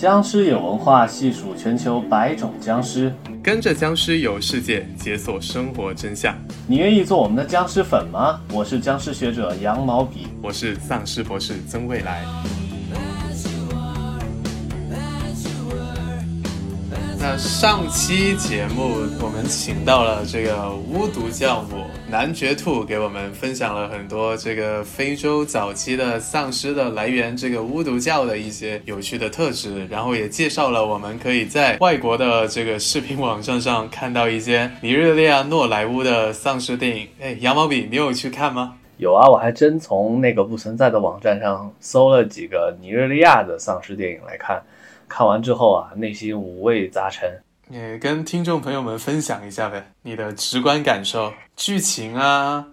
僵尸有文化，细数全球百种僵尸，跟着僵尸游世界，解锁生活真相。你愿意做我们的僵尸粉吗？我是僵尸学者羊毛笔，我是丧尸博士曾未来。那上期节目我们请到了这个巫毒教母男爵兔，给我们分享了很多这个非洲早期的丧尸的来源，这个巫毒教的一些有趣的特质，然后也介绍了我们可以在外国的这个视频网站上看到一些尼日利亚诺莱乌的丧尸电影。哎，羊毛笔，你有去看吗？有啊，我还真从那个不存在的网站上搜了几个尼日利亚的丧尸电影来看。看完之后啊，内心五味杂陈。也跟听众朋友们分享一下呗，你的直观感受，剧情啊，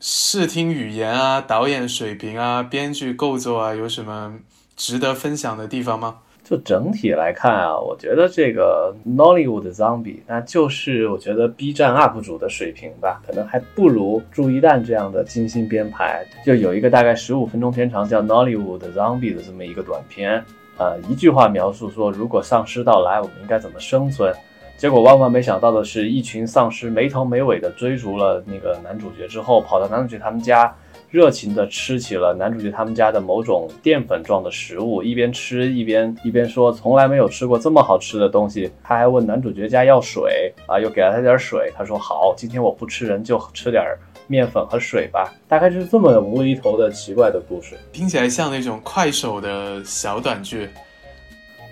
视听语言啊，导演水平啊，编剧构作啊，有什么值得分享的地方吗？就整体来看啊，我觉得这个 Nollywood Zombie，那就是我觉得 B 站 UP 主的水平吧，可能还不如朱一蛋这样的精心编排。就有一个大概十五分钟片长叫 Nollywood Zombie 的这么一个短片。呃，一句话描述说，如果丧尸到来，我们应该怎么生存？结果万万没想到的是，一群丧尸没头没尾的追逐了那个男主角之后，跑到男主角他们家，热情的吃起了男主角他们家的某种淀粉状的食物，一边吃一边一边说，从来没有吃过这么好吃的东西。他还问男主角家要水啊，又给了他点水。他说好，今天我不吃人，就吃点。面粉和水吧，大概就是这么无厘头的奇怪的故事，听起来像那种快手的小短剧，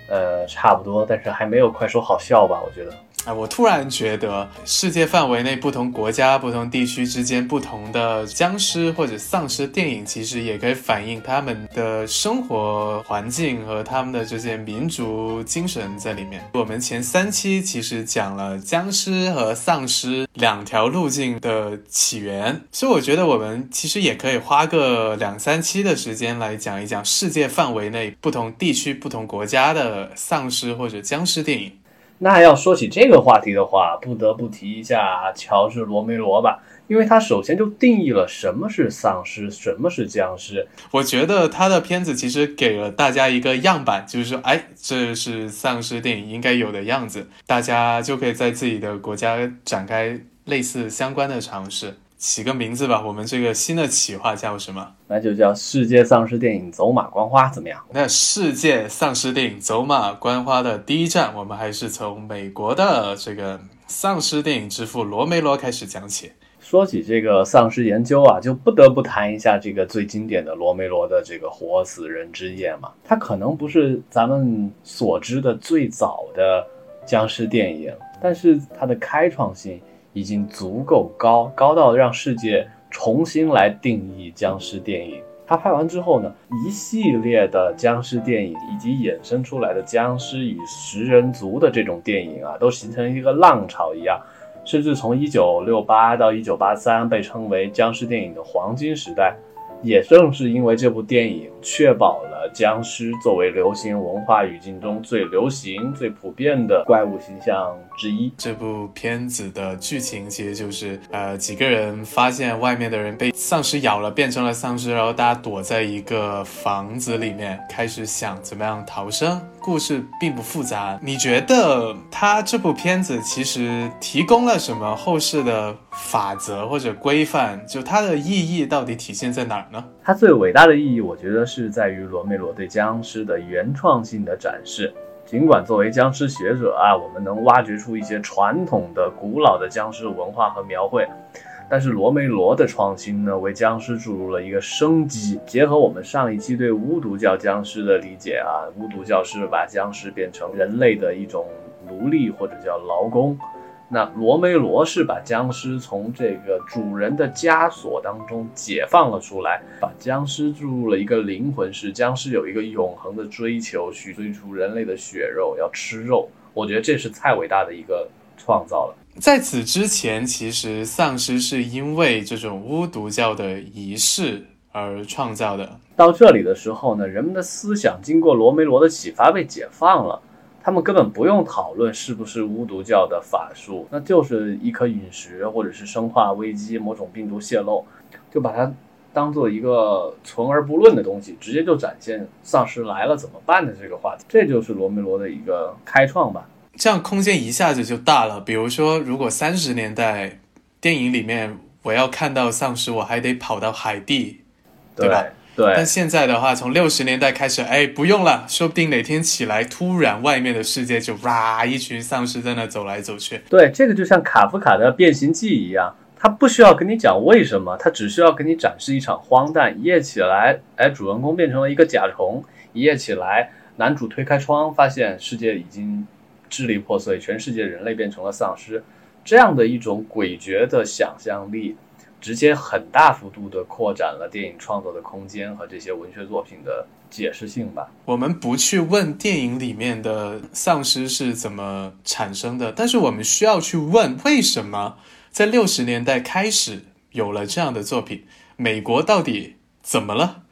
呃，差不多，但是还没有快手好笑吧？我觉得。哎，我突然觉得，世界范围内不同国家、不同地区之间不同的僵尸或者丧尸电影，其实也可以反映他们的生活环境和他们的这些民族精神在里面。我们前三期其实讲了僵尸和丧尸两条路径的起源，所以我觉得我们其实也可以花个两三期的时间来讲一讲世界范围内不同地区、不同国家的丧尸或者僵尸电影。那要说起这个话题的话，不得不提一下乔治·罗梅罗吧，因为他首先就定义了什么是丧尸，什么是僵尸。我觉得他的片子其实给了大家一个样板，就是说，哎，这是丧尸电影应该有的样子，大家就可以在自己的国家展开类似相关的尝试。起个名字吧，我们这个新的企划叫什么？那就叫世界丧尸电影走马观花，怎么样？那世界丧尸电影走马观花的第一站，我们还是从美国的这个丧尸电影之父罗梅罗开始讲起。说起这个丧尸研究啊，就不得不谈一下这个最经典的罗梅罗的这个《活死人之夜》嘛。它可能不是咱们所知的最早的僵尸电影，但是它的开创性。已经足够高，高到让世界重新来定义僵尸电影。他拍完之后呢，一系列的僵尸电影以及衍生出来的僵尸与食人族的这种电影啊，都形成一个浪潮一样，甚至从一九六八到一九八三被称为僵尸电影的黄金时代。也正是因为这部电影确保了僵尸作为流行文化语境中最流行、最普遍的怪物形象之一。这部片子的剧情其实就是，呃，几个人发现外面的人被丧尸咬了，变成了丧尸，然后大家躲在一个房子里面，开始想怎么样逃生。故事并不复杂，你觉得他这部片子其实提供了什么后世的法则或者规范？就它的意义到底体现在哪儿呢？它最伟大的意义，我觉得是在于罗梅罗对僵尸的原创性的展示。尽管作为僵尸学者啊，我们能挖掘出一些传统的、古老的僵尸文化和描绘。但是罗梅罗的创新呢，为僵尸注入了一个生机。结合我们上一期对巫毒教僵尸的理解啊，巫毒教是把僵尸变成人类的一种奴隶或者叫劳工。那罗梅罗是把僵尸从这个主人的枷锁当中解放了出来，把僵尸注入了一个灵魂，是僵尸有一个永恒的追求，去追逐人类的血肉，要吃肉。我觉得这是太伟大的一个创造了。在此之前，其实丧尸是因为这种巫毒教的仪式而创造的。到这里的时候呢，人们的思想经过罗梅罗的启发被解放了，他们根本不用讨论是不是巫毒教的法术，那就是一颗陨石或者是生化危机、某种病毒泄露，就把它当做一个存而不论的东西，直接就展现丧尸来了怎么办的这个话题，这就是罗梅罗的一个开创吧。这样空间一下子就大了。比如说，如果三十年代电影里面我要看到丧尸，我还得跑到海地，对吧？对。但现在的话，从六十年代开始，哎，不用了，说不定哪天起来，突然外面的世界就哇，一群丧尸在那走来走去。对，这个就像卡夫卡的《变形记》一样。他不需要跟你讲为什么，他只需要给你展示一场荒诞。一夜起来，哎，主人公变成了一个甲虫。一夜起来，男主推开窗，发现世界已经支离破碎，全世界人类变成了丧尸。这样的一种诡谲的想象力，直接很大幅度的扩展了电影创作的空间和这些文学作品的解释性吧。我们不去问电影里面的丧尸是怎么产生的，但是我们需要去问为什么。在六十年代开始有了这样的作品，美国到底怎么了？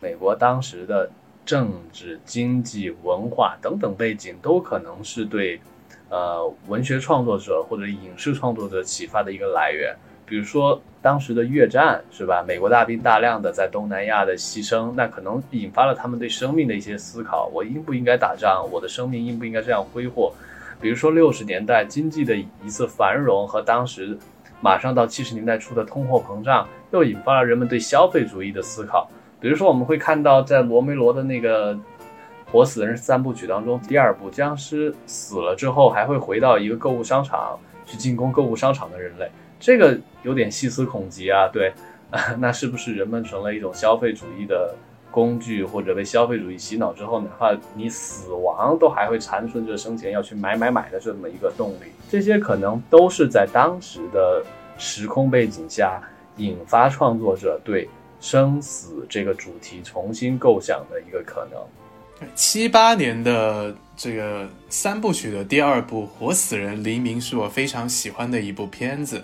美国当时的政治、经济、文化等等背景都可能是对，呃，文学创作者或者影视创作者启发的一个来源。比如说当时的越战，是吧？美国大兵大量的在东南亚的牺牲，那可能引发了他们对生命的一些思考：我应不应该打仗？我的生命应不应该这样挥霍？比如说六十年代经济的一次繁荣和当时马上到七十年代初的通货膨胀，又引发了人们对消费主义的思考。比如说，我们会看到在罗梅罗的那个《活死人》三部曲当中，第二部僵尸死了之后，还会回到一个购物商场去进攻购物商场的人类，这个有点细思恐极啊。对，那是不是人们成了一种消费主义的？工具或者被消费主义洗脑之后，哪怕你死亡，都还会残存着生前要去买买买的这么一个动力。这些可能都是在当时的时空背景下，引发创作者对生死这个主题重新构想的一个可能。七八年的这个三部曲的第二部《活死人黎明》是我非常喜欢的一部片子。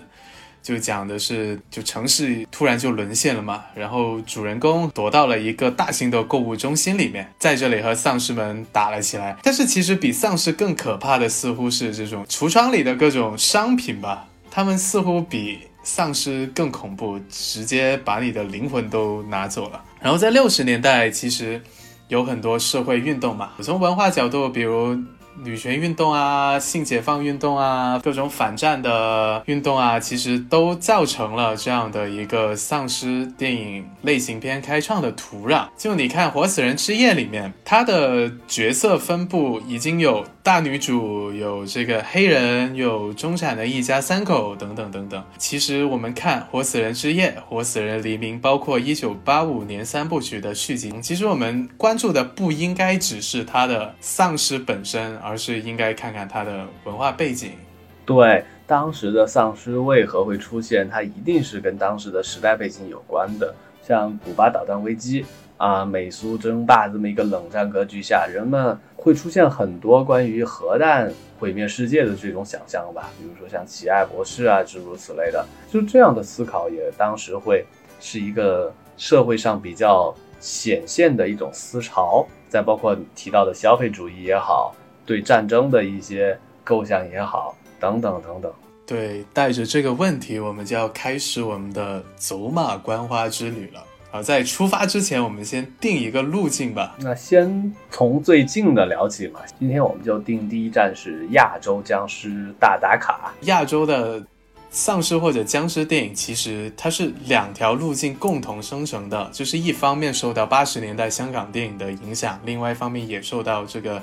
就讲的是，就城市突然就沦陷了嘛，然后主人公躲到了一个大型的购物中心里面，在这里和丧尸们打了起来。但是其实比丧尸更可怕的，似乎是这种橱窗里的各种商品吧，他们似乎比丧尸更恐怖，直接把你的灵魂都拿走了。然后在六十年代，其实有很多社会运动嘛，从文化角度，比如。女权运动啊，性解放运动啊，各种反战的运动啊，其实都造成了这样的一个丧尸电影类型片开创的土壤。就你看《活死人之夜》里面，它的角色分布已经有大女主，有这个黑人，有中产的一家三口等等等等。其实我们看《活死人之夜》《活死人黎明》，包括一九八五年三部曲的续集，其实我们关注的不应该只是它的丧尸本身。而而是应该看看它的文化背景。对，当时的丧尸为何会出现，它一定是跟当时的时代背景有关的。像古巴导弹危机啊，美苏争霸这么一个冷战格局下，人们会出现很多关于核弹毁灭世界的这种想象吧。比如说像奇爱博士啊，诸如此类的，就这样的思考也当时会是一个社会上比较显现的一种思潮。再包括提到的消费主义也好。对战争的一些构想也好，等等等等。对，带着这个问题，我们就要开始我们的走马观花之旅了。好，在出发之前，我们先定一个路径吧。那先从最近的聊起嘛。今天我们就定第一站是亚洲僵尸大打卡。亚洲的丧尸或者僵尸电影，其实它是两条路径共同生成的，就是一方面受到八十年代香港电影的影响，另外一方面也受到这个。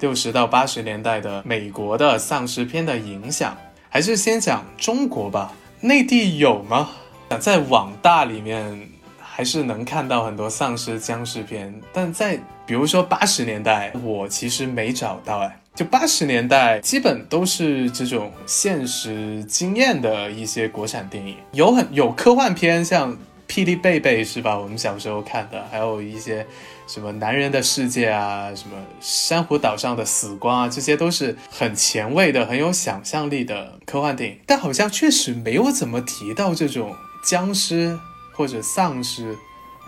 六十到八十年代的美国的丧尸片的影响，还是先讲中国吧。内地有吗？在网大里面还是能看到很多丧尸僵尸片，但在比如说八十年代，我其实没找到。哎，就八十年代基本都是这种现实经验的一些国产电影，有很有科幻片，像。霹雳贝贝是吧？我们小时候看的，还有一些什么男人的世界啊，什么珊瑚岛上的死光啊，这些都是很前卫的、很有想象力的科幻电影。但好像确实没有怎么提到这种僵尸或者丧尸。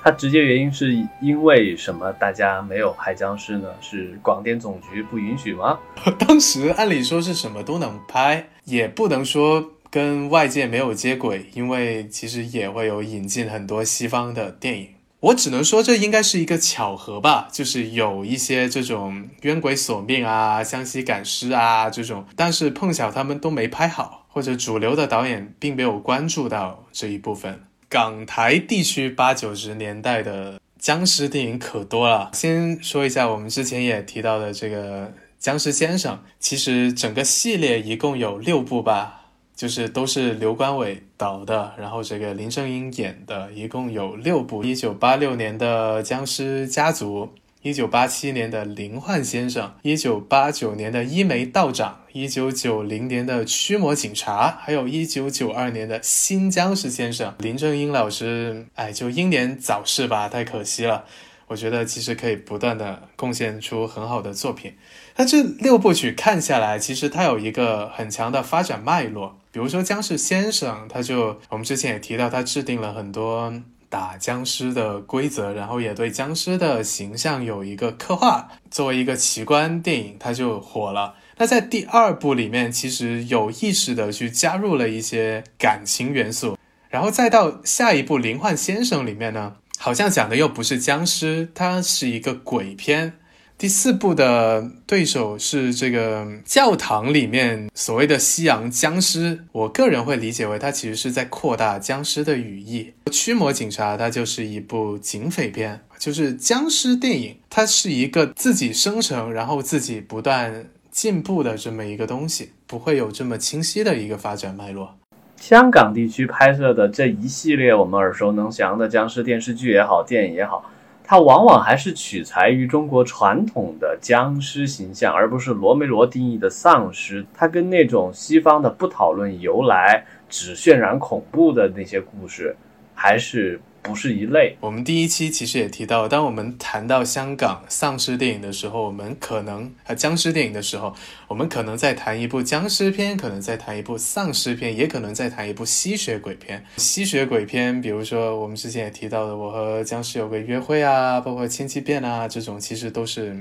它直接原因是因为什么？大家没有拍僵尸呢？是广电总局不允许吗？当时按理说是什么都能拍，也不能说。跟外界没有接轨，因为其实也会有引进很多西方的电影。我只能说这应该是一个巧合吧，就是有一些这种冤鬼索命啊、湘西赶尸啊这种，但是碰巧他们都没拍好，或者主流的导演并没有关注到这一部分。港台地区八九十年代的僵尸电影可多了，先说一下我们之前也提到的这个。僵尸先生其实整个系列一共有六部吧，就是都是刘关伟导的，然后这个林正英演的，一共有六部。一九八六年的《僵尸家族》，一九八七年的《灵幻先生》，一九八九年的《一眉道长》，一九九零年的《驱魔警察》，还有一九九二年的新僵尸先生。林正英老师，哎，就英年早逝吧，太可惜了。我觉得其实可以不断的贡献出很好的作品。那这六部曲看下来，其实它有一个很强的发展脉络。比如说僵尸先生，他就我们之前也提到，他制定了很多打僵尸的规则，然后也对僵尸的形象有一个刻画。作为一个奇观电影，他就火了。那在第二部里面，其实有意识的去加入了一些感情元素，然后再到下一部《灵幻先生》里面呢，好像讲的又不是僵尸，它是一个鬼片。第四部的对手是这个教堂里面所谓的西洋僵尸，我个人会理解为它其实是在扩大僵尸的语义。驱魔警察它就是一部警匪片，就是僵尸电影，它是一个自己生成，然后自己不断进步的这么一个东西，不会有这么清晰的一个发展脉络。香港地区拍摄的这一系列我们耳熟能详的僵尸电视剧也好，电影也好。它往往还是取材于中国传统的僵尸形象，而不是罗梅罗定义的丧尸。它跟那种西方的不讨论由来、只渲染恐怖的那些故事，还是。不是一类。我们第一期其实也提到，当我们谈到香港丧尸电影的时候，我们可能呃僵尸电影的时候，我们可能在谈一部僵尸片，可能在谈一部丧尸片，也可能在谈一部吸血鬼片。吸血鬼片，比如说我们之前也提到的《我和僵尸有个约会》啊，包括《千机变》啊，这种其实都是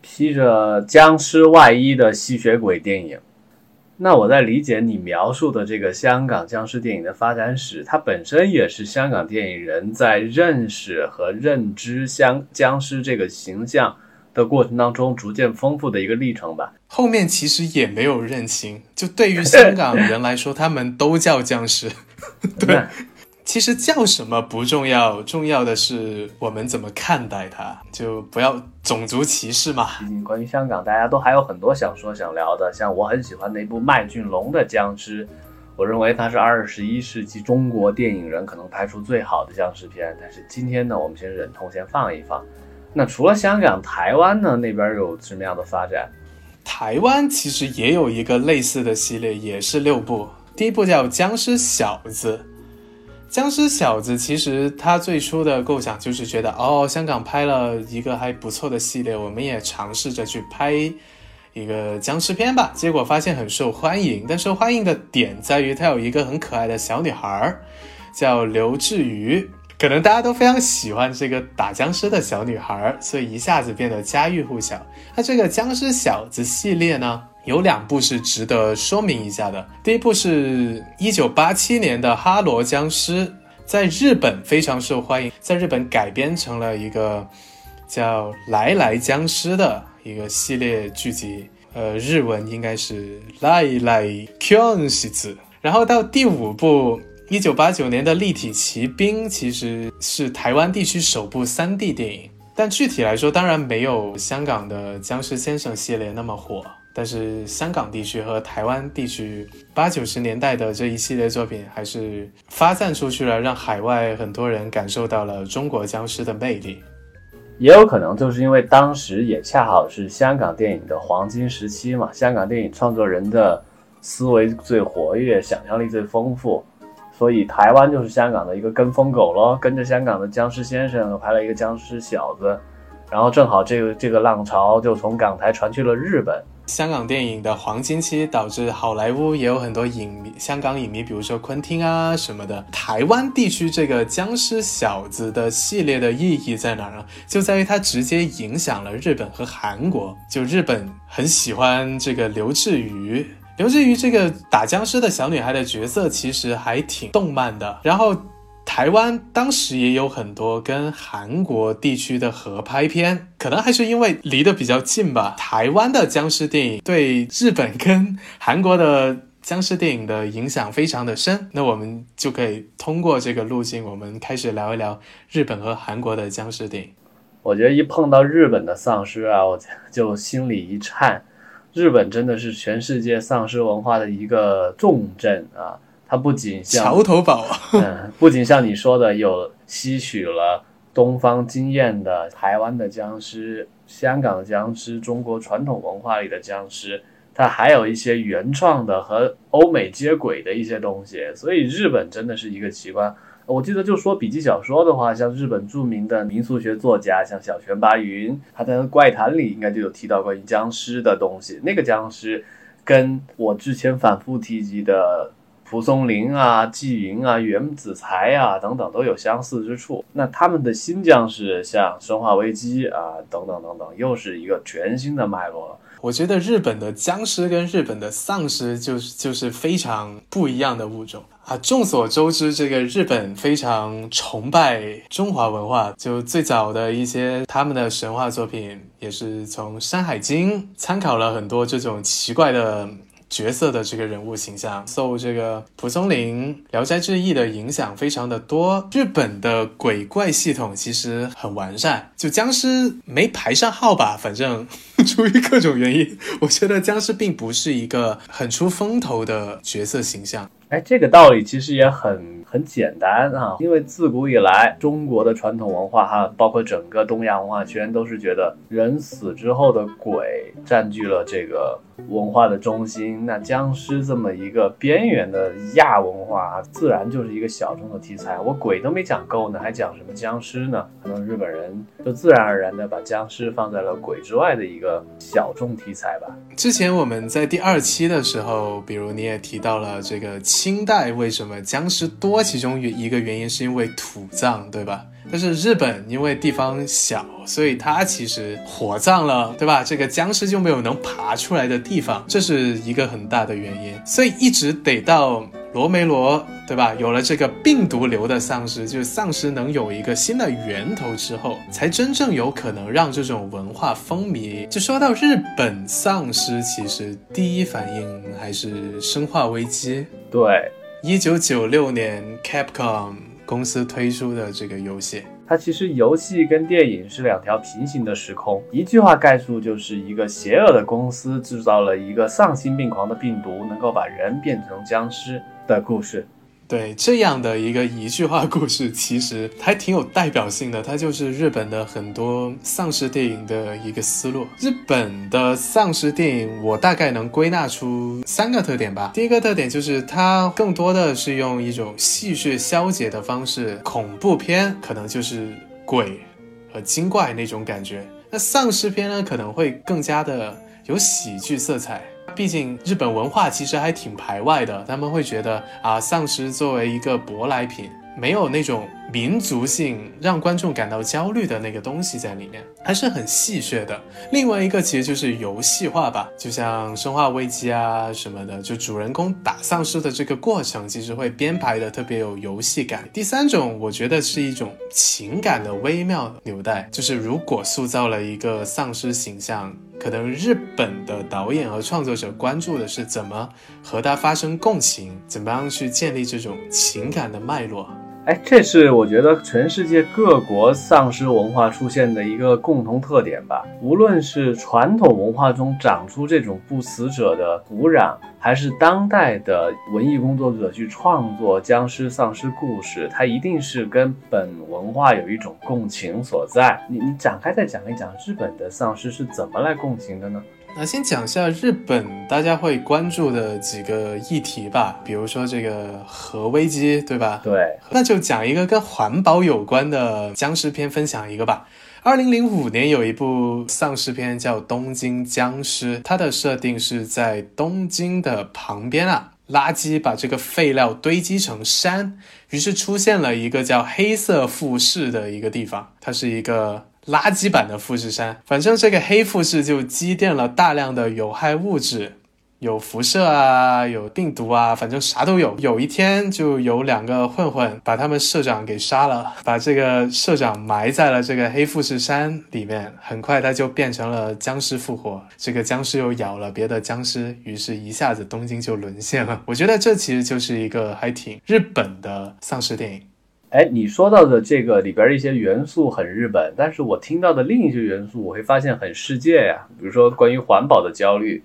披着僵尸外衣的吸血鬼电影。那我在理解你描述的这个香港僵尸电影的发展史，它本身也是香港电影人在认识和认知香僵尸这个形象的过程当中逐渐丰富的一个历程吧。后面其实也没有认清，就对于 香港人来说，他们都叫僵尸，对。其实叫什么不重要，重要的是我们怎么看待它，就不要种族歧视嘛。毕竟关于香港，大家都还有很多想说想聊的。像我很喜欢那部麦浚龙的僵尸，我认为它是二十一世纪中国电影人可能拍出最好的僵尸片。但是今天呢，我们先忍痛先放一放。那除了香港，台湾呢那边有什么样的发展？台湾其实也有一个类似的系列，也是六部。第一部叫《僵尸小子》。僵尸小子其实他最初的构想就是觉得，哦，香港拍了一个还不错的系列，我们也尝试着去拍一个僵尸片吧。结果发现很受欢迎，但受欢迎的点在于它有一个很可爱的小女孩，叫刘志瑜，可能大家都非常喜欢这个打僵尸的小女孩，所以一下子变得家喻户晓。那这个僵尸小子系列呢？有两部是值得说明一下的。第一部是一九八七年的《哈罗僵尸》，在日本非常受欢迎，在日本改编成了一个叫《来来僵尸》的一个系列剧集，呃，日文应该是《来来 Kyun 西子》。然后到第五部，一九八九年的《立体骑兵》，其实是台湾地区首部三 D 电影，但具体来说，当然没有香港的《僵尸先生》系列那么火。但是香港地区和台湾地区八九十年代的这一系列作品还是发散出去了，让海外很多人感受到了中国僵尸的魅力。也有可能就是因为当时也恰好是香港电影的黄金时期嘛，香港电影创作人的思维最活跃，想象力最丰富，所以台湾就是香港的一个跟风狗咯，跟着香港的僵尸先生拍了一个僵尸小子，然后正好这个这个浪潮就从港台传去了日本。香港电影的黄金期导致好莱坞也有很多影迷，香港影迷，比如说昆汀啊什么的。台湾地区这个僵尸小子的系列的意义在哪儿呢？就在于它直接影响了日本和韩国。就日本很喜欢这个刘志宇，刘志宇这个打僵尸的小女孩的角色，其实还挺动漫的。然后台湾当时也有很多跟韩国地区的合拍片，可能还是因为离得比较近吧。台湾的僵尸电影对日本跟韩国的僵尸电影的影响非常的深。那我们就可以通过这个路径，我们开始聊一聊日本和韩国的僵尸电影。我觉得一碰到日本的丧尸啊，我就心里一颤。日本真的是全世界丧尸文化的一个重镇啊！它不仅像桥头堡，嗯，不仅像你说的有吸取了东方经验的台湾的僵尸、香港的僵尸、中国传统文化里的僵尸，它还有一些原创的和欧美接轨的一些东西。所以日本真的是一个奇观。我记得就说笔记小说的话，像日本著名的民俗学作家，像小泉八云，他在《怪谈》里应该就有提到关于僵尸的东西。那个僵尸跟我之前反复提及的蒲松龄啊、纪云啊、原子才啊等等都有相似之处。那他们的新僵尸，像《生化危机》啊等等等等，又是一个全新的脉络了。我觉得日本的僵尸跟日本的丧尸就是就是非常不一样的物种啊！众所周知，这个日本非常崇拜中华文化，就最早的一些他们的神话作品也是从《山海经》参考了很多这种奇怪的。角色的这个人物形象受这个蒲松龄《聊斋志异》的影响非常的多。日本的鬼怪系统其实很完善，就僵尸没排上号吧，反正 出于各种原因，我觉得僵尸并不是一个很出风头的角色形象。哎，这个道理其实也很很简单啊，因为自古以来中国的传统文化哈，包括整个东亚文化圈，都是觉得人死之后的鬼占据了这个文化的中心。那僵尸这么一个边缘的亚文化，自然就是一个小众的题材。我鬼都没讲够呢，还讲什么僵尸呢？可能日本人就自然而然的把僵尸放在了鬼之外的一个小众题材吧。之前我们在第二期的时候，比如你也提到了这个。清代为什么僵尸多？其中一个原因是因为土葬，对吧？但是日本因为地方小，所以它其实火葬了，对吧？这个僵尸就没有能爬出来的地方，这是一个很大的原因。所以一直得到罗梅罗，对吧？有了这个病毒流的丧尸，就是丧尸能有一个新的源头之后，才真正有可能让这种文化风靡。就说到日本丧尸，其实第一反应还是《生化危机》。对，一九九六年 Capcom 公司推出的这个游戏，它其实游戏跟电影是两条平行的时空。一句话概述，就是一个邪恶的公司制造了一个丧心病狂的病毒，能够把人变成僵尸的故事。对这样的一个一句话故事，其实还挺有代表性的。它就是日本的很多丧尸电影的一个思路。日本的丧尸电影，我大概能归纳出三个特点吧。第一个特点就是它更多的是用一种戏谑消解的方式，恐怖片可能就是鬼和精怪那种感觉，那丧尸片呢可能会更加的有喜剧色彩。毕竟日本文化其实还挺排外的，他们会觉得啊，丧尸作为一个舶来品，没有那种民族性让观众感到焦虑的那个东西在里面，还是很戏谑的。另外一个其实就是游戏化吧，就像《生化危机》啊什么的，就主人公打丧尸的这个过程，其实会编排的特别有游戏感。第三种，我觉得是一种情感的微妙纽带，就是如果塑造了一个丧尸形象。可能日本的导演和创作者关注的是怎么和他发生共情，怎么样去建立这种情感的脉络。哎，这是我觉得全世界各国丧尸文化出现的一个共同特点吧。无论是传统文化中长出这种不死者的土壤，还是当代的文艺工作者去创作僵尸丧尸故事，它一定是跟本文化有一种共情所在。你你展开再讲一讲日本的丧尸是怎么来共情的呢？那先讲一下日本大家会关注的几个议题吧，比如说这个核危机，对吧？对，那就讲一个跟环保有关的僵尸片，分享一个吧。二零零五年有一部丧尸片叫《东京僵尸》，它的设定是在东京的旁边啊，垃圾把这个废料堆积成山，于是出现了一个叫黑色富士的一个地方，它是一个。垃圾版的富士山，反正这个黑富士就积淀了大量的有害物质，有辐射啊，有病毒啊，反正啥都有。有一天就有两个混混把他们社长给杀了，把这个社长埋在了这个黑富士山里面。很快他就变成了僵尸复活，这个僵尸又咬了别的僵尸，于是一下子东京就沦陷了。我觉得这其实就是一个还挺日本的丧尸电影。哎，你说到的这个里边的一些元素很日本，但是我听到的另一些元素，我会发现很世界呀。比如说关于环保的焦虑，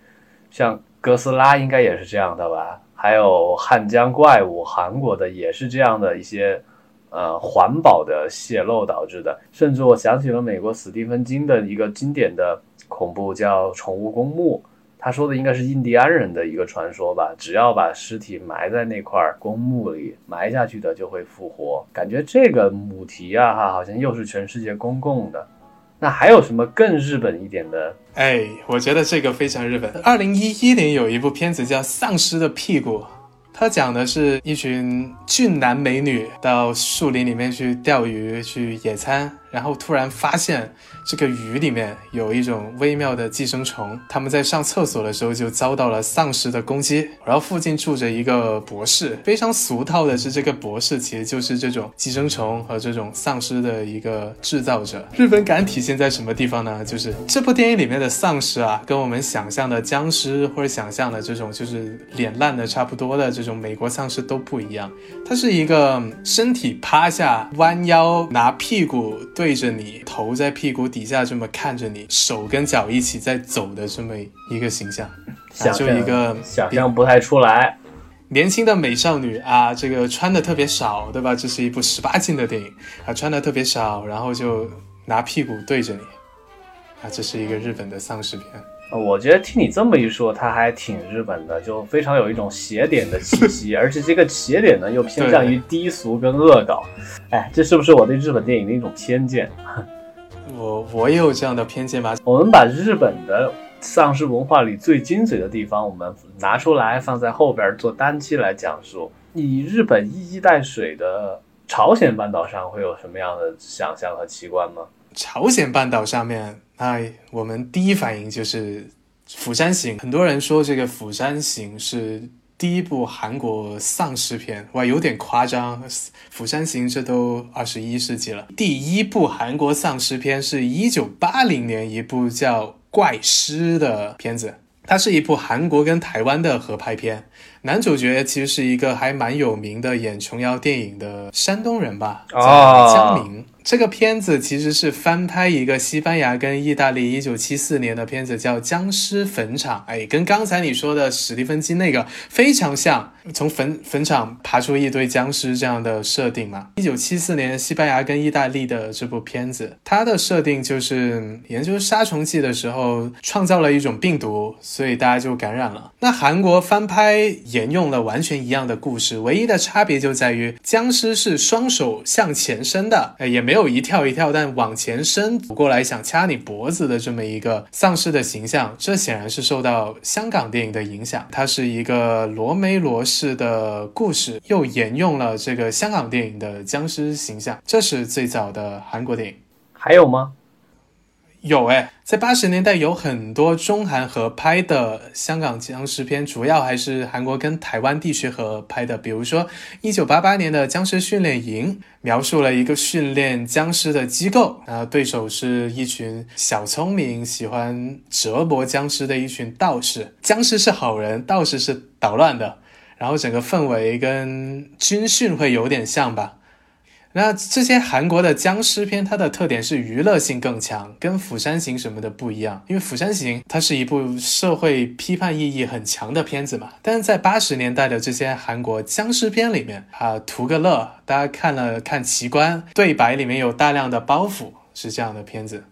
像哥斯拉应该也是这样的吧？还有汉江怪物，韩国的也是这样的一些呃环保的泄漏导致的。甚至我想起了美国史蒂芬金的一个经典的恐怖叫《宠物公墓》。他说的应该是印第安人的一个传说吧，只要把尸体埋在那块公墓里，埋下去的就会复活。感觉这个母题啊，哈，好像又是全世界公共的。那还有什么更日本一点的？哎，我觉得这个非常日本。二零一一年有一部片子叫《丧尸的屁股》。它讲的是一群俊男美女到树林里面去钓鱼、去野餐，然后突然发现这个鱼里面有一种微妙的寄生虫。他们在上厕所的时候就遭到了丧尸的攻击。然后附近住着一个博士，非常俗套的是，这个博士其实就是这种寄生虫和这种丧尸的一个制造者。日本感体现在什么地方呢？就是这部电影里面的丧尸啊，跟我们想象的僵尸或者想象的这种就是脸烂的差不多的这。种美国丧尸都不一样，它是一个身体趴下、弯腰、拿屁股对着你，头在屁股底下这么看着你，手跟脚一起在走的这么一个形象，就一个想象不太出来。年轻的美少女啊，这个穿的特别少，对吧？这是一部十八禁的电影啊，穿的特别少，然后就拿屁股对着你啊，这是一个日本的丧尸片。我觉得听你这么一说，它还挺日本的，就非常有一种邪点的气息，而且这个邪点呢又偏向于低俗跟恶搞。哎，这是不是我对日本电影的一种偏见？我我也有这样的偏见吧？我们把日本的丧尸文化里最精髓的地方，我们拿出来放在后边做单期来讲述。以日本一衣带水的朝鲜半岛上会有什么样的想象和奇观吗？朝鲜半岛上面。那我们第一反应就是《釜山行》，很多人说这个《釜山行》是第一部韩国丧尸片，哇，有点夸张，《釜山行》这都二十一世纪了。第一部韩国丧尸片是一九八零年一部叫《怪尸》的片子，它是一部韩国跟台湾的合拍片，男主角其实是一个还蛮有名的演琼瑶电影的山东人吧，叫姜明。这个片子其实是翻拍一个西班牙跟意大利一九七四年的片子，叫《僵尸坟场》。哎，跟刚才你说的史蒂芬金那个非常像，从坟坟场爬出一堆僵尸这样的设定嘛。一九七四年西班牙跟意大利的这部片子，它的设定就是研究杀虫剂的时候创造了一种病毒，所以大家就感染了。那韩国翻拍沿用了完全一样的故事，唯一的差别就在于僵尸是双手向前伸的，哎，也没有。有一跳一跳，但往前伸过来想掐你脖子的这么一个丧尸的形象，这显然是受到香港电影的影响。它是一个罗梅罗式的故事，又沿用了这个香港电影的僵尸形象。这是最早的韩国电影，还有吗？有哎，在八十年代有很多中韩合拍的香港僵尸片，主要还是韩国跟台湾地区合拍的。比如说，一九八八年的《僵尸训练营》，描述了一个训练僵尸的机构，啊对手是一群小聪明、喜欢折磨僵尸的一群道士。僵尸是好人，道士是捣乱的，然后整个氛围跟军训会有点像吧。那这些韩国的僵尸片，它的特点是娱乐性更强，跟《釜山行》什么的不一样。因为《釜山行》它是一部社会批判意义很强的片子嘛。但是在八十年代的这些韩国僵尸片里面啊，图个乐，大家看了看奇观，对白里面有大量的包袱，是这样的片子。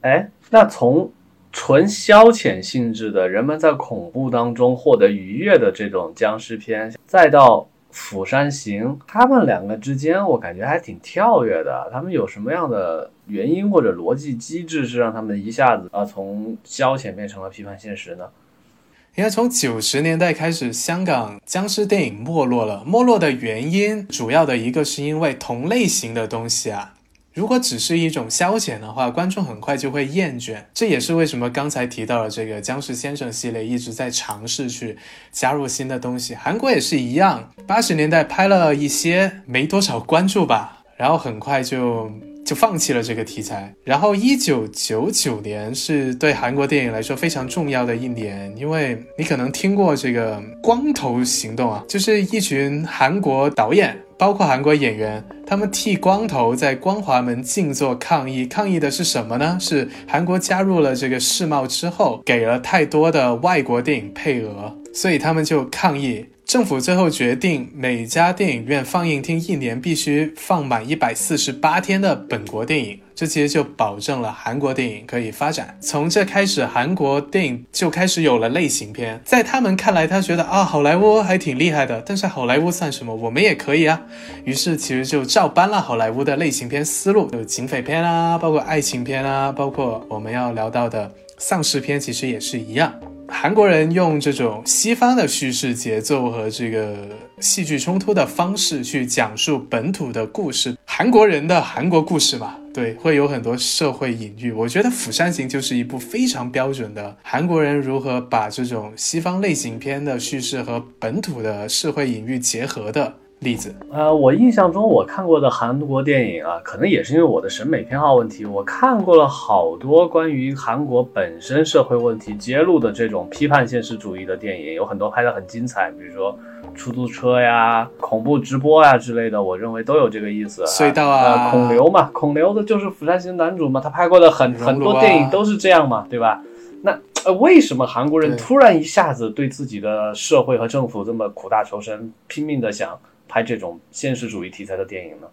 哎，那从纯消遣性质的人们在恐怖当中获得愉悦的这种僵尸片，再到。《釜山行》，他们两个之间，我感觉还挺跳跃的。他们有什么样的原因或者逻辑机制，是让他们一下子啊从消遣变成了批判现实呢？因为从九十年代开始，香港僵尸电影没落了。没落的原因，主要的一个是因为同类型的东西啊。如果只是一种消遣的话，观众很快就会厌倦。这也是为什么刚才提到了这个僵尸先生系列一直在尝试去加入新的东西。韩国也是一样，八十年代拍了一些，没多少关注吧，然后很快就。就放弃了这个题材。然后，一九九九年是对韩国电影来说非常重要的一年，因为你可能听过这个“光头行动”啊，就是一群韩国导演，包括韩国演员，他们剃光头在光华门静坐抗议。抗议的是什么呢？是韩国加入了这个世贸之后，给了太多的外国电影配额，所以他们就抗议。政府最后决定，每家电影院放映厅一年必须放满一百四十八天的本国电影，这其实就保证了韩国电影可以发展。从这开始，韩国电影就开始有了类型片。在他们看来，他觉得啊，好莱坞还挺厉害的，但是好莱坞算什么？我们也可以啊。于是，其实就照搬了好莱坞的类型片思路，有警匪片啊，包括爱情片啊，包括我们要聊到的丧尸片，其实也是一样。韩国人用这种西方的叙事节奏和这个戏剧冲突的方式去讲述本土的故事，韩国人的韩国故事嘛，对，会有很多社会隐喻。我觉得《釜山行》就是一部非常标准的韩国人如何把这种西方类型片的叙事和本土的社会隐喻结合的。例子，呃，我印象中我看过的韩国电影啊，可能也是因为我的审美偏好问题，我看过了好多关于韩国本身社会问题揭露的这种批判现实主义的电影，有很多拍得很精彩，比如说出租车呀、恐怖直播呀之类的，我认为都有这个意思。隧道啊，孔刘嘛，孔刘的就是釜山行男主嘛，他拍过的很很多电影都是这样嘛，对吧？那呃，为什么韩国人突然一下子对自己的社会和政府这么苦大仇深，拼命的想？拍这种现实主义题材的电影呢，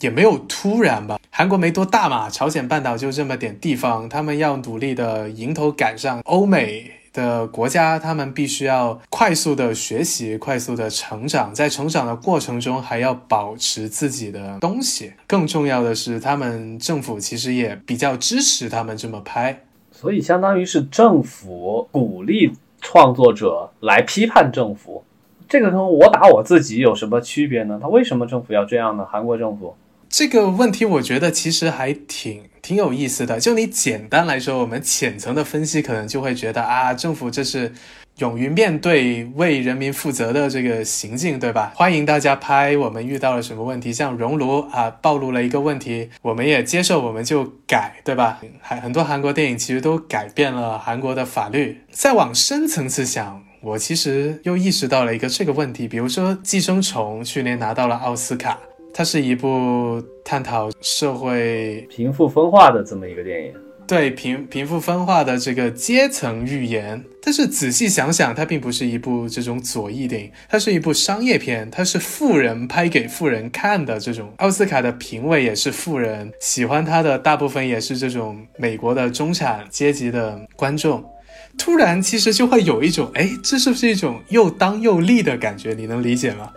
也没有突然吧。韩国没多大嘛，朝鲜半岛就这么点地方，他们要努力的迎头赶上欧美的国家，他们必须要快速的学习，快速的成长，在成长的过程中还要保持自己的东西。更重要的是，他们政府其实也比较支持他们这么拍，所以相当于是政府鼓励创作者来批判政府。这个跟我打我自己有什么区别呢？他为什么政府要这样呢？韩国政府这个问题，我觉得其实还挺挺有意思的。就你简单来说，我们浅层的分析，可能就会觉得啊，政府这是勇于面对、为人民负责的这个行径，对吧？欢迎大家拍我们遇到了什么问题，像熔炉啊，暴露了一个问题，我们也接受，我们就改，对吧？还很多韩国电影其实都改变了韩国的法律。再往深层次想。我其实又意识到了一个这个问题，比如说《寄生虫》去年拿到了奥斯卡，它是一部探讨社会贫富分化的这么一个电影，对贫贫富分化的这个阶层预言。但是仔细想想，它并不是一部这种左翼电影，它是一部商业片，它是富人拍给富人看的。这种奥斯卡的评委也是富人，喜欢它的大部分也是这种美国的中产阶级的观众。突然，其实就会有一种，哎，这是不是一种又当又立的感觉？你能理解吗？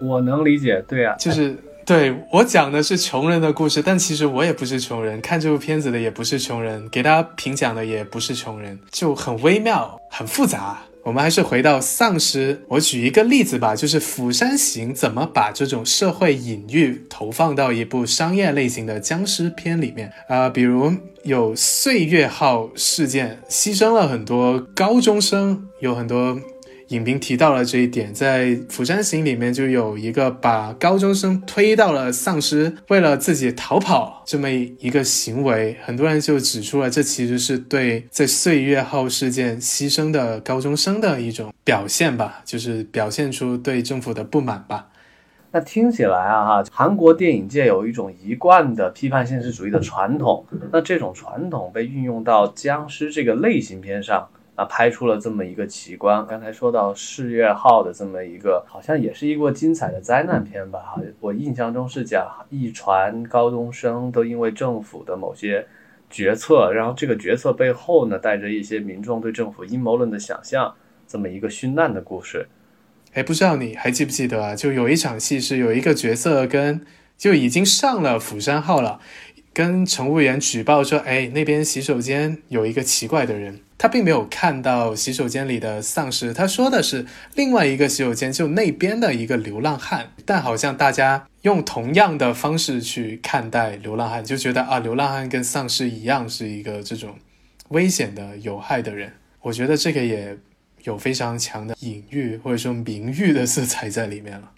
我能理解，对啊，就是对我讲的是穷人的故事，但其实我也不是穷人，看这部片子的也不是穷人，给大家评奖的也不是穷人，就很微妙，很复杂。我们还是回到丧尸。我举一个例子吧，就是《釜山行》怎么把这种社会隐喻投放到一部商业类型的僵尸片里面啊？比如有岁月号事件，牺牲了很多高中生，有很多。影评提到了这一点，在《釜山行》里面就有一个把高中生推到了丧尸，为了自己逃跑这么一个行为，很多人就指出了这其实是对在岁月号事件牺牲的高中生的一种表现吧，就是表现出对政府的不满吧。那听起来啊，哈，韩国电影界有一种一贯的批判现实主义的传统，那这种传统被运用到僵尸这个类型片上。啊，拍出了这么一个奇观。刚才说到《世越号》的这么一个，好像也是一个精彩的灾难片吧？哈，我印象中是讲一船高中生都因为政府的某些决策，然后这个决策背后呢，带着一些民众对政府阴谋论的想象，这么一个殉难的故事。哎，不知道你还记不记得啊？就有一场戏是有一个角色跟就已经上了釜山号了，跟乘务员举报说：“哎，那边洗手间有一个奇怪的人。”他并没有看到洗手间里的丧尸，他说的是另外一个洗手间，就那边的一个流浪汉。但好像大家用同样的方式去看待流浪汉，就觉得啊，流浪汉跟丧尸一样是一个这种危险的、有害的人。我觉得这个也有非常强的隐喻或者说名誉的色彩在里面了。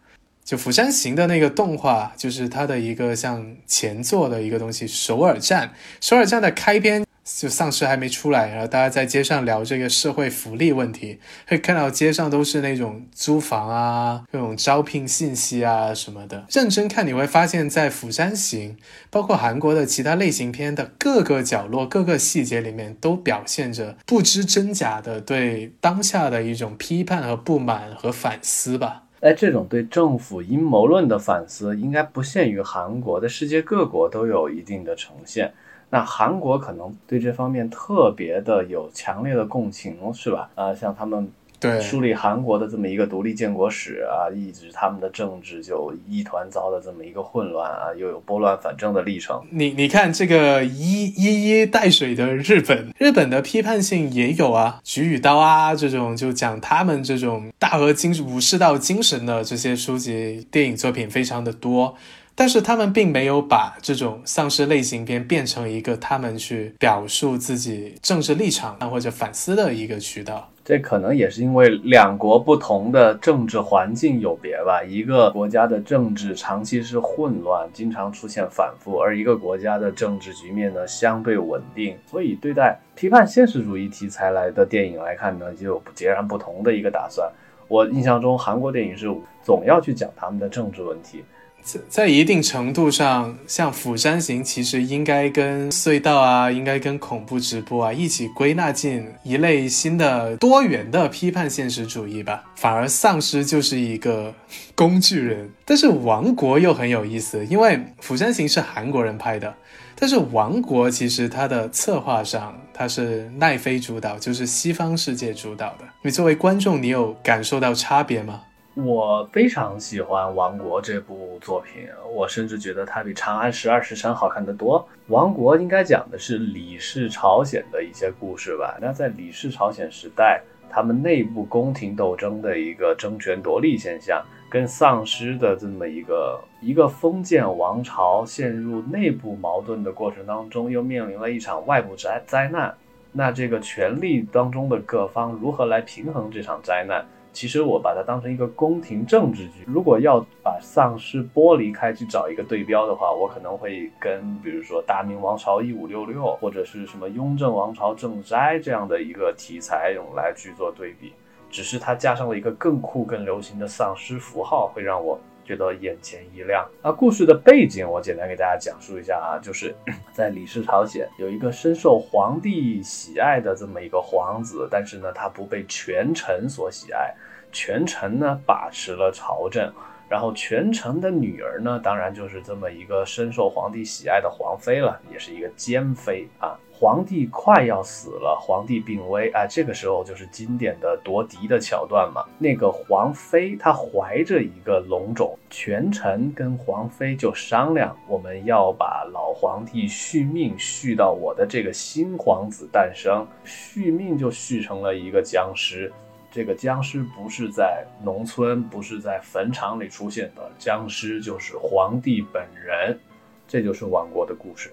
就《釜山行》的那个动画，就是它的一个像前作的一个东西，《首尔站》。首尔站的开篇。就丧尸还没出来，然后大家在街上聊这个社会福利问题，会看到街上都是那种租房啊、各种招聘信息啊什么的。认真看你会发现，在《釜山行》包括韩国的其他类型片的各个角落、各个细节里面，都表现着不知真假的对当下的一种批判和不满和反思吧。哎，这种对政府阴谋论的反思，应该不限于韩国，在世界各国都有一定的呈现。那韩国可能对这方面特别的有强烈的共情，是吧？啊，像他们对梳理韩国的这么一个独立建国史啊，一直他们的政治就一团糟的这么一个混乱啊，又有拨乱反正的历程。你你看这个一一一带水的日本，日本的批判性也有啊，菊与刀啊这种就讲他们这种大和精武士道精神的这些书籍、电影作品非常的多。但是他们并没有把这种丧尸类型片变成一个他们去表述自己政治立场啊或者反思的一个渠道。这可能也是因为两国不同的政治环境有别吧。一个国家的政治长期是混乱，经常出现反复，而一个国家的政治局面呢相对稳定。所以对待批判现实主义题材来的电影来看呢，就有截然不同的一个打算。我印象中，韩国电影是总要去讲他们的政治问题。在在一定程度上，像《釜山行》其实应该跟隧道啊，应该跟恐怖直播啊一起归纳进一类新的多元的批判现实主义吧。反而丧尸就是一个工具人，但是王国又很有意思，因为《釜山行》是韩国人拍的，但是王国其实它的策划上它是奈飞主导，就是西方世界主导的。你作为观众，你有感受到差别吗？我非常喜欢《王国》这部作品，我甚至觉得它比《长安十二时辰》好看得多。《王国》应该讲的是李氏朝鲜的一些故事吧？那在李氏朝鲜时代，他们内部宫廷斗争的一个争权夺利现象，跟丧失的这么一个一个封建王朝陷入内部矛盾的过程当中，又面临了一场外部灾灾难。那这个权力当中的各方如何来平衡这场灾难？其实我把它当成一个宫廷政治剧。如果要把丧尸剥离开去找一个对标的话，我可能会跟比如说大明王朝一五六六，或者是什么雍正王朝正斋这样的一个题材用来去做对比。只是它加上了一个更酷、更流行的丧尸符号，会让我觉得眼前一亮。那故事的背景我简单给大家讲述一下啊，就是 在李氏朝鲜有一个深受皇帝喜爱的这么一个皇子，但是呢，他不被权臣所喜爱。权臣呢把持了朝政，然后权臣的女儿呢，当然就是这么一个深受皇帝喜爱的皇妃了，也是一个奸妃啊。皇帝快要死了，皇帝病危啊，这个时候就是经典的夺嫡的桥段嘛。那个皇妃她怀着一个龙种，权臣跟皇妃就商量，我们要把老皇帝续命，续到我的这个新皇子诞生，续命就续成了一个僵尸。这个僵尸不是在农村，不是在坟场里出现的，僵尸就是皇帝本人，这就是王国的故事。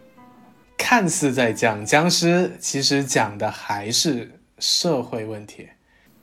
看似在讲僵尸，其实讲的还是社会问题。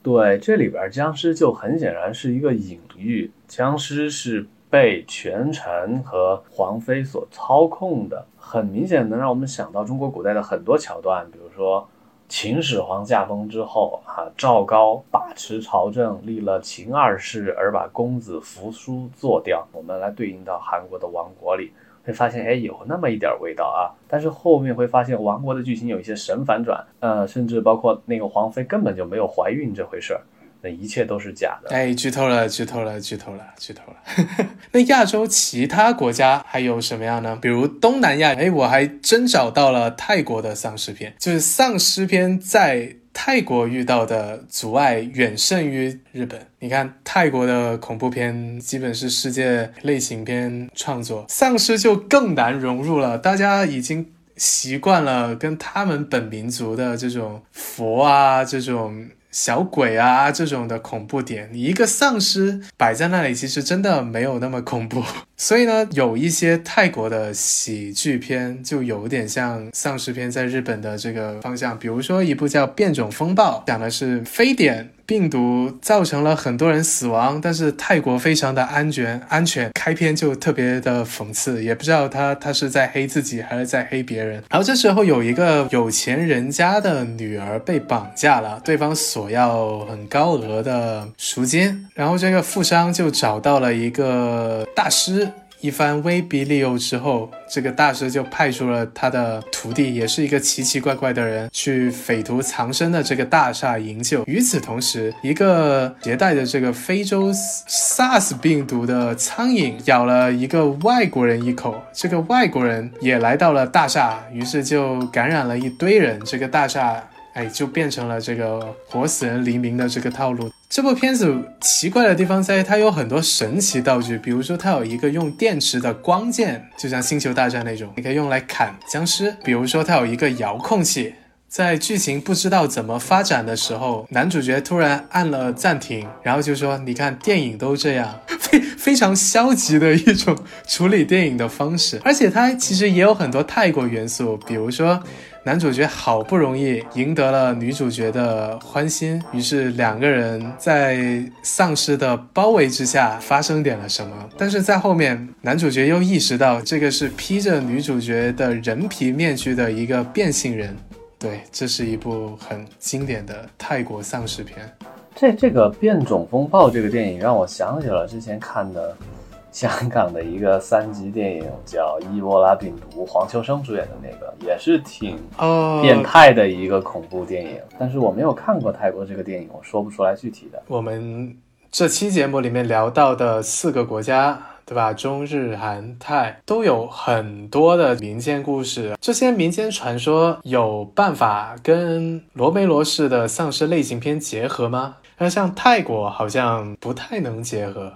对，这里边僵尸就很显然是一个隐喻，僵尸是被权臣和皇妃所操控的，很明显能让我们想到中国古代的很多桥段，比如说。秦始皇驾崩之后，啊，赵高把持朝政，立了秦二世，而把公子扶苏做掉。我们来对应到韩国的王国里，会发现，哎，有那么一点味道啊。但是后面会发现，王国的剧情有一些神反转，呃，甚至包括那个皇妃根本就没有怀孕这回事儿。一切都是假的。哎，剧透了，剧透了，剧透了，剧透了。那亚洲其他国家还有什么样呢？比如东南亚，哎，我还真找到了泰国的丧尸片，就是丧尸片在泰国遇到的阻碍远胜于日本。你看泰国的恐怖片基本是世界类型片创作，丧尸就更难融入了。大家已经习惯了跟他们本民族的这种佛啊，这种。小鬼啊，这种的恐怖点，你一个丧尸摆在那里，其实真的没有那么恐怖。所以呢，有一些泰国的喜剧片就有点像丧尸片在日本的这个方向，比如说一部叫《变种风暴》，讲的是非典病毒造成了很多人死亡，但是泰国非常的安全，安全。开篇就特别的讽刺，也不知道他他是在黑自己还是在黑别人。然后这时候有一个有钱人家的女儿被绑架了，对方索要很高额的赎金，然后这个富商就找到了一个大师。一番威逼利诱之后，这个大师就派出了他的徒弟，也是一个奇奇怪怪的人，去匪徒藏身的这个大厦营救。与此同时，一个携带着这个非洲 SARS 病毒的苍蝇咬了一个外国人一口，这个外国人也来到了大厦，于是就感染了一堆人。这个大厦。哎，就变成了这个活死人黎明的这个套路。这部片子奇怪的地方在于，它有很多神奇道具，比如说它有一个用电池的光剑，就像星球大战那种，你可以用来砍僵尸。比如说它有一个遥控器，在剧情不知道怎么发展的时候，男主角突然按了暂停，然后就说：“你看，电影都这样。” 非非常消极的一种处理电影的方式。而且它其实也有很多泰国元素，比如说。男主角好不容易赢得了女主角的欢心，于是两个人在丧尸的包围之下发生点了什么。但是在后面，男主角又意识到这个是披着女主角的人皮面具的一个变性人。对，这是一部很经典的泰国丧尸片。这这个变种风暴这个电影让我想起了之前看的。香港的一个三级电影叫《伊波拉病毒》，黄秋生主演的那个也是挺变态的一个恐怖电影。但是我没有看过泰国这个电影，我说不出来具体的。我们这期节目里面聊到的四个国家，对吧？中日韩泰都有很多的民间故事。这些民间传说有办法跟罗梅罗式的丧尸类型片结合吗？那像泰国好像不太能结合。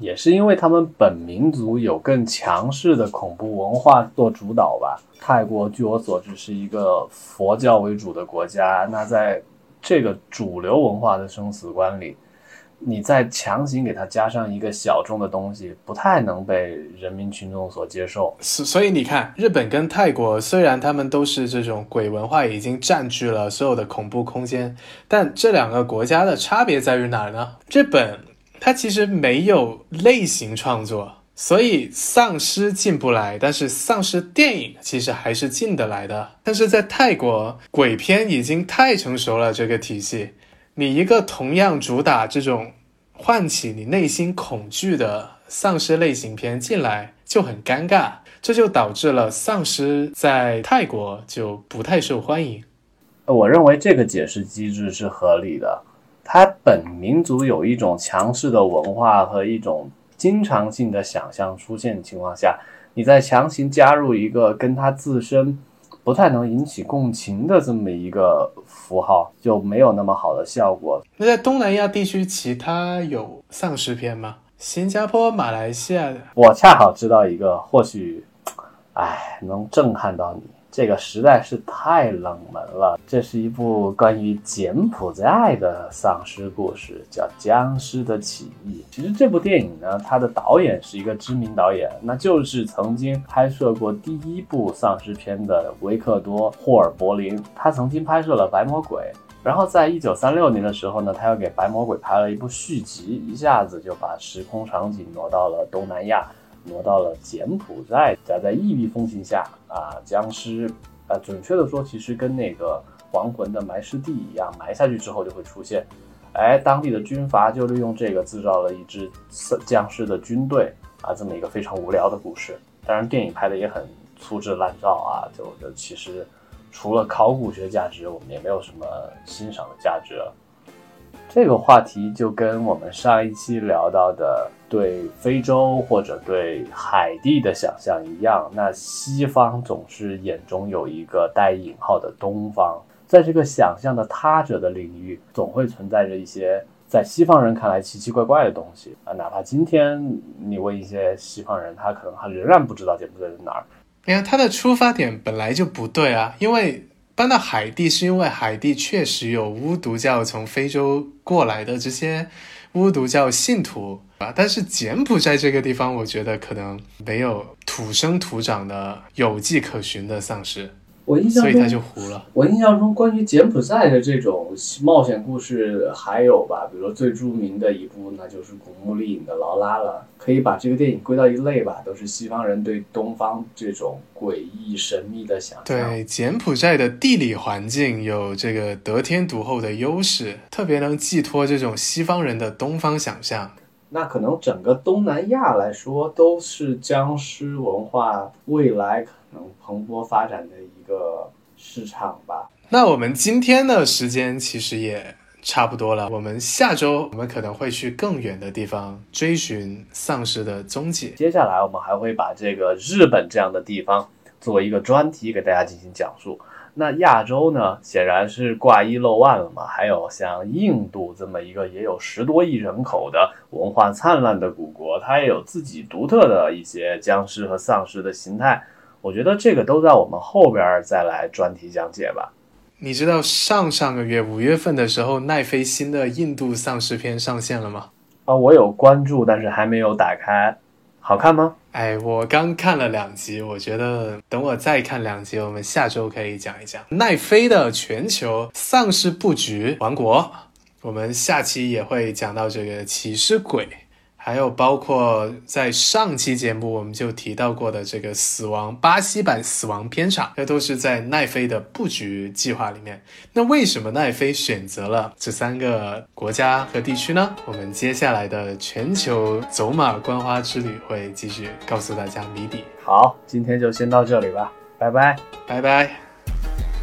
也是因为他们本民族有更强势的恐怖文化做主导吧。泰国据我所知是一个佛教为主的国家，那在这个主流文化的生死观里，你再强行给它加上一个小众的东西，不太能被人民群众所接受。所所以你看，日本跟泰国虽然他们都是这种鬼文化已经占据了所有的恐怖空间，但这两个国家的差别在于哪儿呢？日本。它其实没有类型创作，所以丧尸进不来，但是丧尸电影其实还是进得来的。但是在泰国，鬼片已经太成熟了，这个体系，你一个同样主打这种唤起你内心恐惧的丧尸类型片进来就很尴尬，这就导致了丧尸在泰国就不太受欢迎。我认为这个解释机制是合理的。它本民族有一种强势的文化和一种经常性的想象出现的情况下，你再强行加入一个跟它自身不太能引起共情的这么一个符号，就没有那么好的效果。那在东南亚地区，其他有丧尸片吗？新加坡、马来西亚，我恰好知道一个，或许，哎，能震撼到你。这个实在是太冷门了。这是一部关于柬埔寨的丧尸故事，叫《僵尸的起义》。其实这部电影呢，它的导演是一个知名导演，那就是曾经拍摄过第一部丧尸片的维克多·霍尔柏林。他曾经拍摄了《白魔鬼》，然后在一九三六年的时候呢，他又给《白魔鬼》拍了一部续集，一下子就把时空场景挪到了东南亚。挪到了柬埔寨，夹在异域风情下啊，僵尸啊，准确的说，其实跟那个亡魂的埋尸地一样，埋下去之后就会出现。哎，当地的军阀就利用这个制造了一支僵尸的军队啊，这么一个非常无聊的故事。当然，电影拍的也很粗制滥造啊，就就其实除了考古学价值，我们也没有什么欣赏的价值了。这个话题就跟我们上一期聊到的对非洲或者对海地的想象一样，那西方总是眼中有一个带引号的东方，在这个想象的他者的领域，总会存在着一些在西方人看来奇奇怪怪的东西啊，哪怕今天你问一些西方人，他可能还仍然不知道柬埔寨在哪儿。你看他的出发点本来就不对啊，因为。搬到海地是因为海地确实有巫毒教从非洲过来的这些巫毒教信徒啊。但是柬埔寨这个地方，我觉得可能没有土生土长的有迹可循的丧尸。我印象中，所以他就糊了。我印象中，关于柬埔寨的这种冒险故事还有吧，比如说最著名的一部，那就是古墓丽影的劳拉了。可以把这个电影归到一类吧，都是西方人对东方这种诡异神秘的想象。对，柬埔寨的地理环境有这个得天独厚的优势，特别能寄托这种西方人的东方想象。那可能整个东南亚来说，都是僵尸文化未来可能蓬勃发展的。个市场吧。那我们今天的时间其实也差不多了。我们下周我们可能会去更远的地方追寻丧尸的踪迹。接下来我们还会把这个日本这样的地方作为一个专题给大家进行讲述。那亚洲呢，显然是挂一漏万了嘛。还有像印度这么一个也有十多亿人口的文化灿烂的古国，它也有自己独特的一些僵尸和丧尸的形态。我觉得这个都在我们后边再来专题讲解吧。你知道上上个月五月份的时候，奈飞新的印度丧尸片上线了吗？啊，我有关注，但是还没有打开。好看吗？哎，我刚看了两集，我觉得等我再看两集，我们下周可以讲一讲奈飞的全球丧尸布局王国。我们下期也会讲到这个起尸鬼。还有包括在上期节目我们就提到过的这个死亡巴西版死亡片场，这都是在奈飞的布局计划里面。那为什么奈飞选择了这三个国家和地区呢？我们接下来的全球走马观花之旅会继续告诉大家谜底。好，今天就先到这里吧，拜拜，拜拜。